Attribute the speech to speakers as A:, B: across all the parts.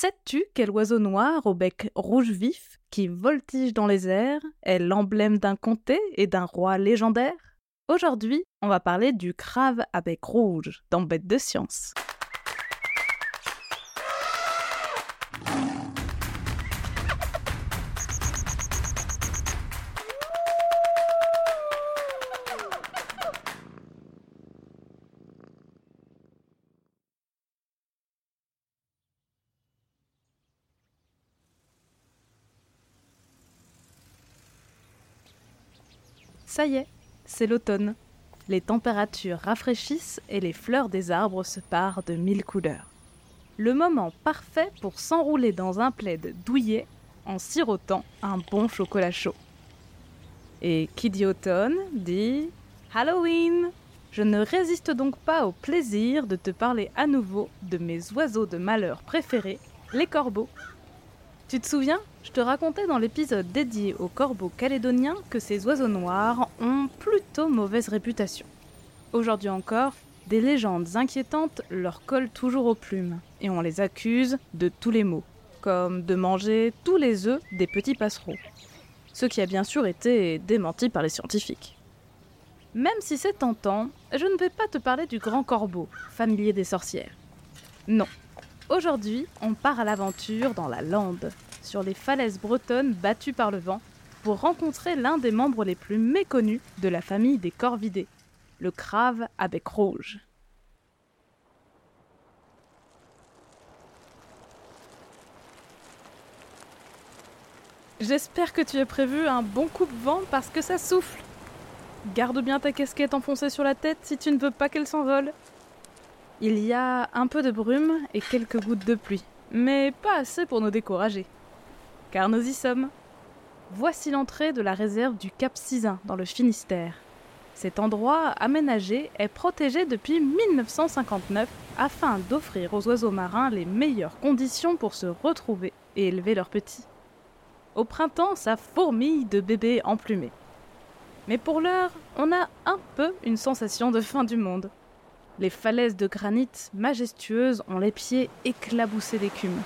A: Sais-tu quel oiseau noir au bec rouge vif, qui voltige dans les airs, est l'emblème d'un comté et d'un roi légendaire? Aujourd'hui, on va parler du crave à bec rouge dans Bête de science. Ça y est, c'est l'automne. Les températures rafraîchissent et les fleurs des arbres se parent de mille couleurs. Le moment parfait pour s'enrouler dans un plaid douillet en sirotant un bon chocolat chaud. Et qui dit automne dit Halloween Je ne résiste donc pas au plaisir de te parler à nouveau de mes oiseaux de malheur préférés, les corbeaux. Tu te souviens? Je te racontais dans l'épisode dédié aux corbeaux calédoniens que ces oiseaux noirs ont plutôt mauvaise réputation. Aujourd'hui encore, des légendes inquiétantes leur collent toujours aux plumes et on les accuse de tous les maux, comme de manger tous les œufs des petits passereaux. Ce qui a bien sûr été démenti par les scientifiques. Même si c'est tentant, je ne vais pas te parler du grand corbeau, familier des sorcières. Non, Aujourd'hui, on part à l'aventure dans la lande, sur les falaises bretonnes battues par le vent, pour rencontrer l'un des membres les plus méconnus de la famille des corvidés, le crave à bec rouge. J'espère que tu as prévu un bon coup de vent parce que ça souffle. Garde bien ta casquette enfoncée sur la tête si tu ne veux pas qu'elle s'envole. Il y a un peu de brume et quelques gouttes de pluie, mais pas assez pour nous décourager. Car nous y sommes. Voici l'entrée de la réserve du Cap Sizun dans le Finistère. Cet endroit aménagé est protégé depuis 1959 afin d'offrir aux oiseaux marins les meilleures conditions pour se retrouver et élever leurs petits. Au printemps, ça fourmille de bébés emplumés. Mais pour l'heure, on a un peu une sensation de fin du monde. Les falaises de granit majestueuses ont les pieds éclaboussés d'écume,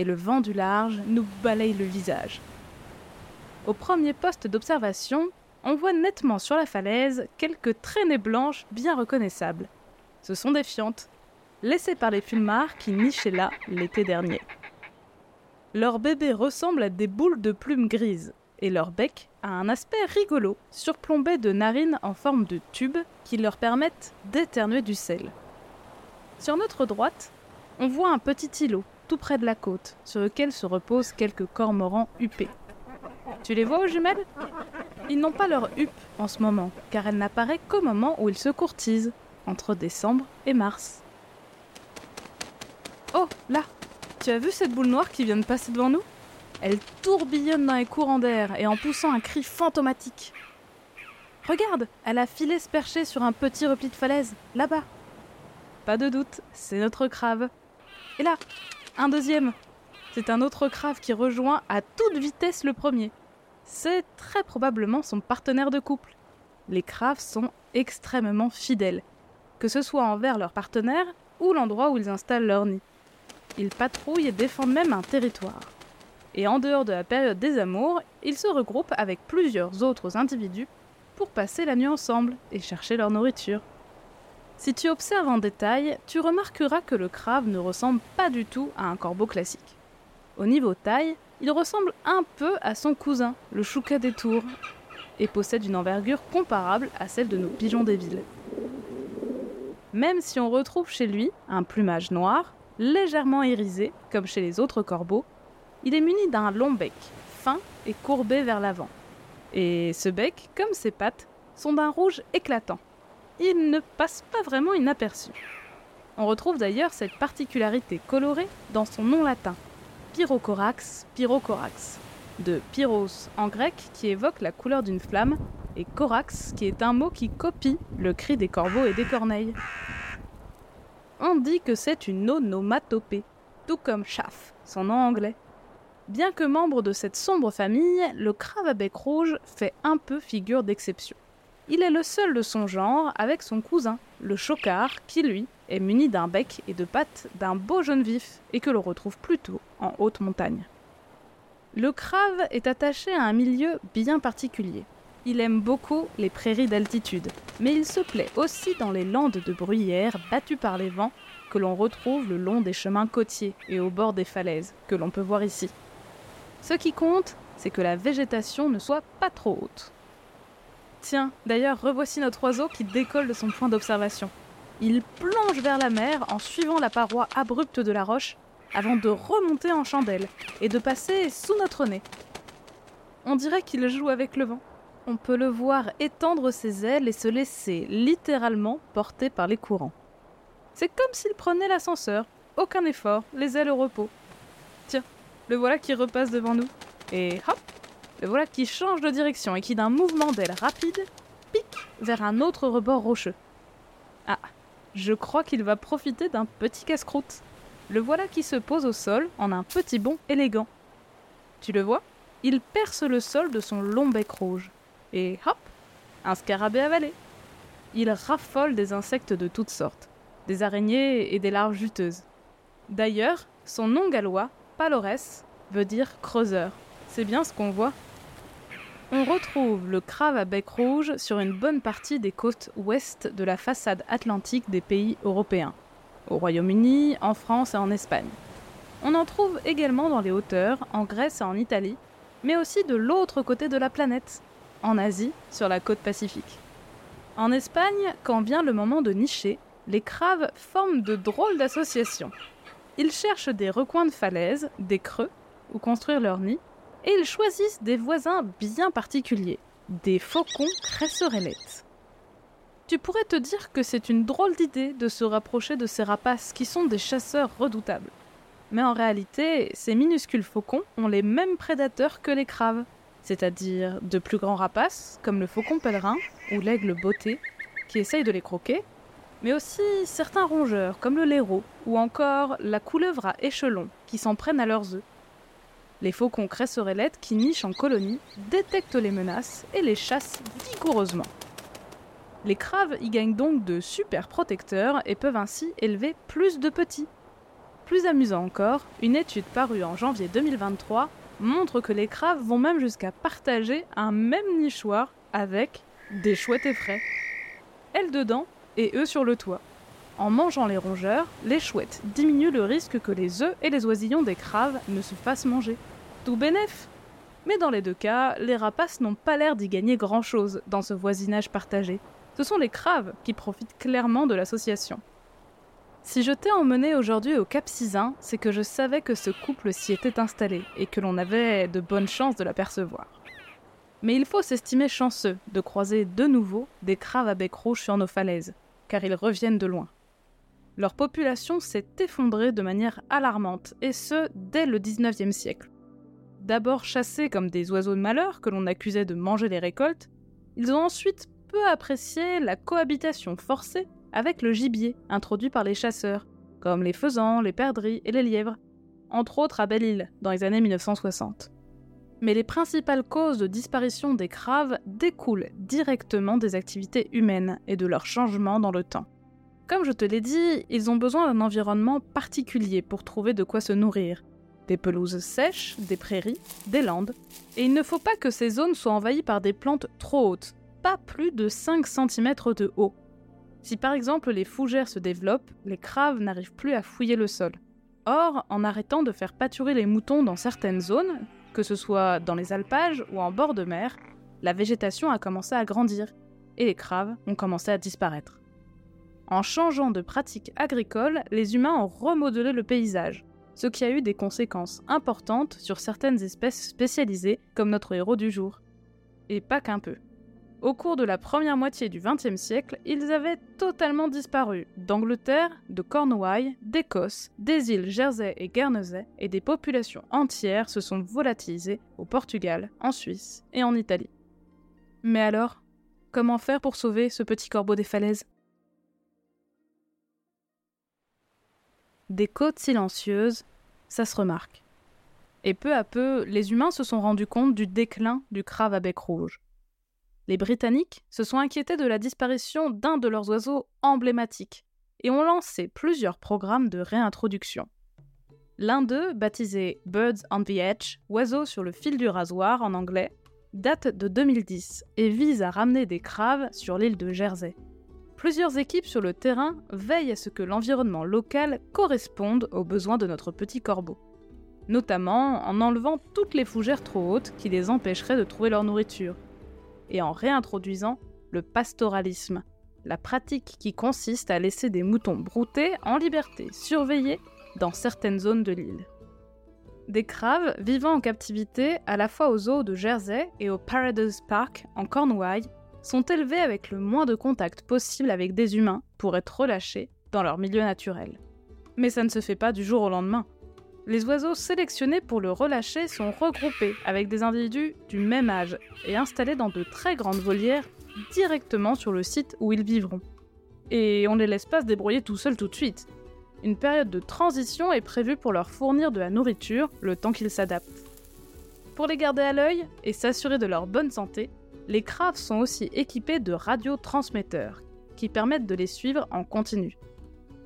A: et le vent du large nous balaye le visage. Au premier poste d'observation, on voit nettement sur la falaise quelques traînées blanches bien reconnaissables. Ce sont des fientes, laissées par les fulmars qui nichaient là l'été dernier. Leurs bébés ressemblent à des boules de plumes grises, et leur bec a un aspect rigolo, surplombé de narines en forme de tube qui leur permettent d'éternuer du sel. Sur notre droite, on voit un petit îlot tout près de la côte, sur lequel se reposent quelques cormorans huppés. Tu les vois aux jumelles? Ils n'ont pas leur huppe en ce moment, car elle n'apparaît qu'au moment où ils se courtisent, entre décembre et mars. Oh, là Tu as vu cette boule noire qui vient de passer devant nous? Elle tourbillonne dans les courants d'air et en poussant un cri fantomatique. Regarde, elle a filé se percher sur un petit repli de falaise, là-bas. Pas de doute, c'est notre crave. Et là, un deuxième. C'est un autre crave qui rejoint à toute vitesse le premier. C'est très probablement son partenaire de couple. Les craves sont extrêmement fidèles, que ce soit envers leur partenaire ou l'endroit où ils installent leur nid. Ils patrouillent et défendent même un territoire et en dehors de la période des amours, ils se regroupent avec plusieurs autres individus pour passer la nuit ensemble et chercher leur nourriture. Si tu observes en détail, tu remarqueras que le crabe ne ressemble pas du tout à un corbeau classique. Au niveau taille, il ressemble un peu à son cousin, le chouca des tours, et possède une envergure comparable à celle de nos pigeons des villes. Même si on retrouve chez lui un plumage noir, légèrement irisé, comme chez les autres corbeaux, il est muni d'un long bec, fin et courbé vers l'avant. Et ce bec, comme ses pattes, sont d'un rouge éclatant. Il ne passe pas vraiment inaperçu. On retrouve d'ailleurs cette particularité colorée dans son nom latin, Pyrocorax pyrocorax, de pyros en grec qui évoque la couleur d'une flamme, et corax qui est un mot qui copie le cri des corbeaux et des corneilles. On dit que c'est une onomatopée, tout comme chaff, son nom anglais. Bien que membre de cette sombre famille, le crabe à bec rouge fait un peu figure d'exception. Il est le seul de son genre avec son cousin, le chocard, qui lui est muni d'un bec et de pattes d'un beau jaune vif et que l'on retrouve plutôt en haute montagne. Le crave est attaché à un milieu bien particulier. Il aime beaucoup les prairies d'altitude, mais il se plaît aussi dans les landes de bruyères battues par les vents que l'on retrouve le long des chemins côtiers et au bord des falaises, que l'on peut voir ici. Ce qui compte, c'est que la végétation ne soit pas trop haute. Tiens, d'ailleurs, revoici notre oiseau qui décolle de son point d'observation. Il plonge vers la mer en suivant la paroi abrupte de la roche avant de remonter en chandelle et de passer sous notre nez. On dirait qu'il joue avec le vent. On peut le voir étendre ses ailes et se laisser littéralement porter par les courants. C'est comme s'il prenait l'ascenseur, aucun effort, les ailes au repos. Tiens, le voilà qui repasse devant nous. Et hop, le voilà qui change de direction et qui d'un mouvement d'aile rapide pique vers un autre rebord rocheux. Ah, je crois qu'il va profiter d'un petit casse-croûte. Le voilà qui se pose au sol en un petit bond élégant. Tu le vois? Il perce le sol de son long bec rouge. Et hop Un scarabée avalé. Il raffole des insectes de toutes sortes, des araignées et des larves juteuses. D'ailleurs, son nom gallois, Palores, veut dire creuseur. C'est bien ce qu'on voit. On retrouve le crave à bec rouge sur une bonne partie des côtes ouest de la façade atlantique des pays européens, au Royaume-Uni, en France et en Espagne. On en trouve également dans les hauteurs, en Grèce et en Italie, mais aussi de l'autre côté de la planète, en Asie, sur la côte pacifique. En Espagne, quand vient le moment de nicher, les craves forment de drôles d'associations. Ils cherchent des recoins de falaises, des creux, où construire leur nid, et ils choisissent des voisins bien particuliers, des faucons cresserellettes. Tu pourrais te dire que c'est une drôle d'idée de se rapprocher de ces rapaces qui sont des chasseurs redoutables. Mais en réalité, ces minuscules faucons ont les mêmes prédateurs que les craves, c'est-à-dire de plus grands rapaces comme le faucon pèlerin ou l'aigle botté qui essayent de les croquer, mais aussi certains rongeurs comme le laireau ou encore la couleuvre à échelons qui s'en prennent à leurs œufs. Les faucons cresserellettes qui nichent en colonie détectent les menaces et les chassent vigoureusement. Les craves y gagnent donc de super protecteurs et peuvent ainsi élever plus de petits. Plus amusant encore, une étude parue en janvier 2023 montre que les craves vont même jusqu'à partager un même nichoir avec des chouettes effraies. Elles dedans et eux sur le toit. En mangeant les rongeurs, les chouettes diminuent le risque que les œufs et les oisillons des craves ne se fassent manger. Tout bénef? Mais dans les deux cas, les rapaces n'ont pas l'air d'y gagner grand-chose dans ce voisinage partagé. Ce sont les craves qui profitent clairement de l'association. Si je t'ai emmené aujourd'hui au Cap Sizun, c'est que je savais que ce couple s'y était installé et que l'on avait de bonnes chances de l'apercevoir. Mais il faut s'estimer chanceux de croiser de nouveau des craves à bec rouge sur nos falaises, car ils reviennent de loin. Leur population s'est effondrée de manière alarmante, et ce, dès le 19e siècle. D'abord chassés comme des oiseaux de malheur que l'on accusait de manger les récoltes, ils ont ensuite peu apprécié la cohabitation forcée avec le gibier introduit par les chasseurs, comme les faisans, les perdrix et les lièvres, entre autres à Belle-Île dans les années 1960. Mais les principales causes de disparition des craves découlent directement des activités humaines et de leur changement dans le temps. Comme je te l'ai dit, ils ont besoin d'un environnement particulier pour trouver de quoi se nourrir. Des pelouses sèches, des prairies, des landes. Et il ne faut pas que ces zones soient envahies par des plantes trop hautes, pas plus de 5 cm de haut. Si par exemple les fougères se développent, les craves n'arrivent plus à fouiller le sol. Or, en arrêtant de faire pâturer les moutons dans certaines zones, que ce soit dans les alpages ou en bord de mer, la végétation a commencé à grandir et les craves ont commencé à disparaître. En changeant de pratiques agricoles, les humains ont remodelé le paysage, ce qui a eu des conséquences importantes sur certaines espèces spécialisées comme notre héros du jour. Et pas qu'un peu. Au cours de la première moitié du XXe siècle, ils avaient totalement disparu d'Angleterre, de Cornouailles, d'Écosse, des îles Jersey et Guernesey, et des populations entières se sont volatilisées au Portugal, en Suisse et en Italie. Mais alors, comment faire pour sauver ce petit corbeau des falaises? Des côtes silencieuses, ça se remarque. Et peu à peu, les humains se sont rendus compte du déclin du crave à bec rouge les Britanniques se sont inquiétés de la disparition d'un de leurs oiseaux emblématiques et ont lancé plusieurs programmes de réintroduction. L'un d'eux, baptisé Birds on the Edge, oiseau sur le fil du rasoir en anglais, date de 2010 et vise à ramener des craves sur l'île de Jersey. Plusieurs équipes sur le terrain veillent à ce que l'environnement local corresponde aux besoins de notre petit corbeau, notamment en enlevant toutes les fougères trop hautes qui les empêcheraient de trouver leur nourriture, et en réintroduisant le pastoralisme, la pratique qui consiste à laisser des moutons brouter en liberté, surveillés dans certaines zones de l'île. Des craves vivant en captivité à la fois aux zoo de Jersey et au Paradise Park en Cornouailles sont élevés avec le moins de contact possible avec des humains pour être relâchés dans leur milieu naturel. Mais ça ne se fait pas du jour au lendemain. Les oiseaux sélectionnés pour le relâcher sont regroupés avec des individus du même âge et installés dans de très grandes volières directement sur le site où ils vivront. Et on ne les laisse pas se débrouiller tout seuls tout de suite. Une période de transition est prévue pour leur fournir de la nourriture le temps qu'ils s'adaptent. Pour les garder à l'œil et s'assurer de leur bonne santé, les craves sont aussi équipés de radiotransmetteurs qui permettent de les suivre en continu.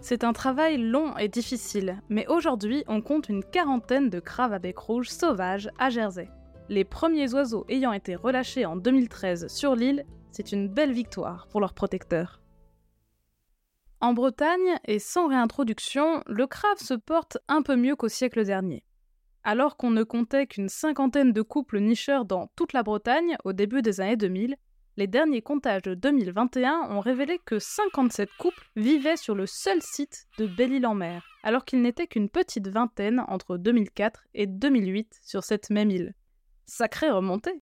A: C'est un travail long et difficile, mais aujourd'hui on compte une quarantaine de craves à bec rouge sauvages à Jersey. Les premiers oiseaux ayant été relâchés en 2013 sur l'île, c'est une belle victoire pour leurs protecteurs. En Bretagne, et sans réintroduction, le crave se porte un peu mieux qu'au siècle dernier. Alors qu'on ne comptait qu'une cinquantaine de couples nicheurs dans toute la Bretagne au début des années 2000, les derniers comptages de 2021 ont révélé que 57 couples vivaient sur le seul site de Belle-Île-en-Mer, alors qu'il n'était qu'une petite vingtaine entre 2004 et 2008 sur cette même île. Sacrée remontée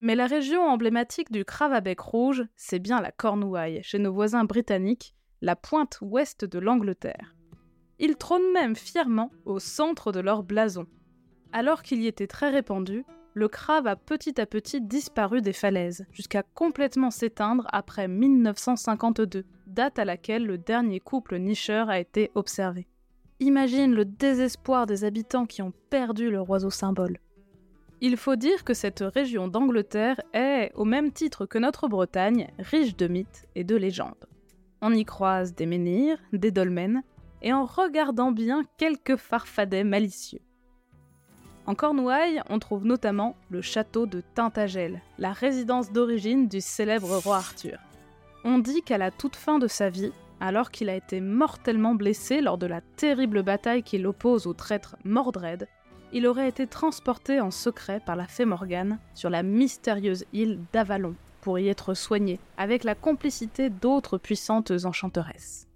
A: Mais la région emblématique du bec rouge, c'est bien la Cornouaille, chez nos voisins britanniques, la pointe ouest de l'Angleterre. Ils trônent même fièrement au centre de leur blason, alors qu'il y était très répandu, le crabe a petit à petit disparu des falaises, jusqu'à complètement s'éteindre après 1952, date à laquelle le dernier couple nicheur a été observé. Imagine le désespoir des habitants qui ont perdu leur oiseau symbole. Il faut dire que cette région d'Angleterre est, au même titre que notre Bretagne, riche de mythes et de légendes. On y croise des menhirs, des dolmens, et en regardant bien quelques farfadets malicieux. En Cornouailles, on trouve notamment le château de Tintagel, la résidence d'origine du célèbre roi Arthur. On dit qu'à la toute fin de sa vie, alors qu'il a été mortellement blessé lors de la terrible bataille qui l'oppose au traître Mordred, il aurait été transporté en secret par la fée Morgane sur la mystérieuse île d'Avalon pour y être soigné, avec la complicité d'autres puissantes enchanteresses.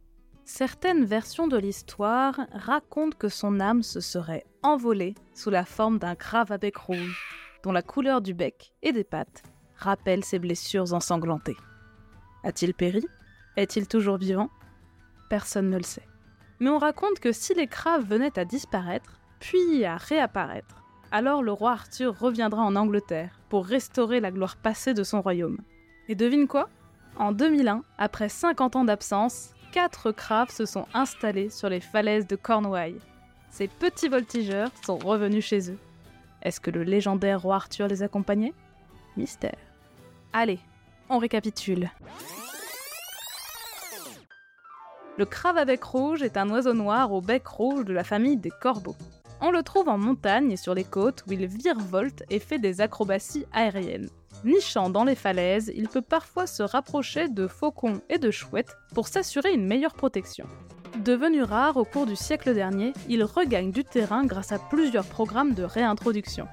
A: Certaines versions de l'histoire racontent que son âme se serait envolée sous la forme d'un grave à bec rouge, dont la couleur du bec et des pattes rappelle ses blessures ensanglantées. A-t-il péri? Est-il toujours vivant? Personne ne le sait. Mais on raconte que si les craves venaient à disparaître, puis à réapparaître, alors le roi Arthur reviendra en Angleterre pour restaurer la gloire passée de son royaume. Et devine quoi? En 2001, après 50 ans d'absence, quatre craves se sont installés sur les falaises de Cornouailles. Ces petits voltigeurs sont revenus chez eux. Est-ce que le légendaire roi Arthur les accompagnait? Mystère. Allez, on récapitule. Le crabe à bec rouge est un oiseau noir au bec rouge de la famille des corbeaux. On le trouve en montagne et sur les côtes où il virevolte et fait des acrobaties aériennes. Nichant dans les falaises, il peut parfois se rapprocher de faucons et de chouettes pour s'assurer une meilleure protection. Devenu rare au cours du siècle dernier, il regagne du terrain grâce à plusieurs programmes de réintroduction.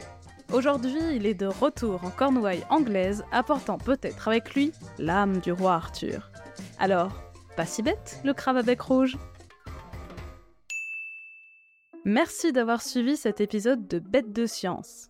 A: Aujourd'hui, il est de retour en Cornouailles anglaise, apportant peut-être avec lui l'âme du roi Arthur. Alors, pas si bête, le crabe à bec rouge Merci d'avoir suivi cet épisode de Bête de Science.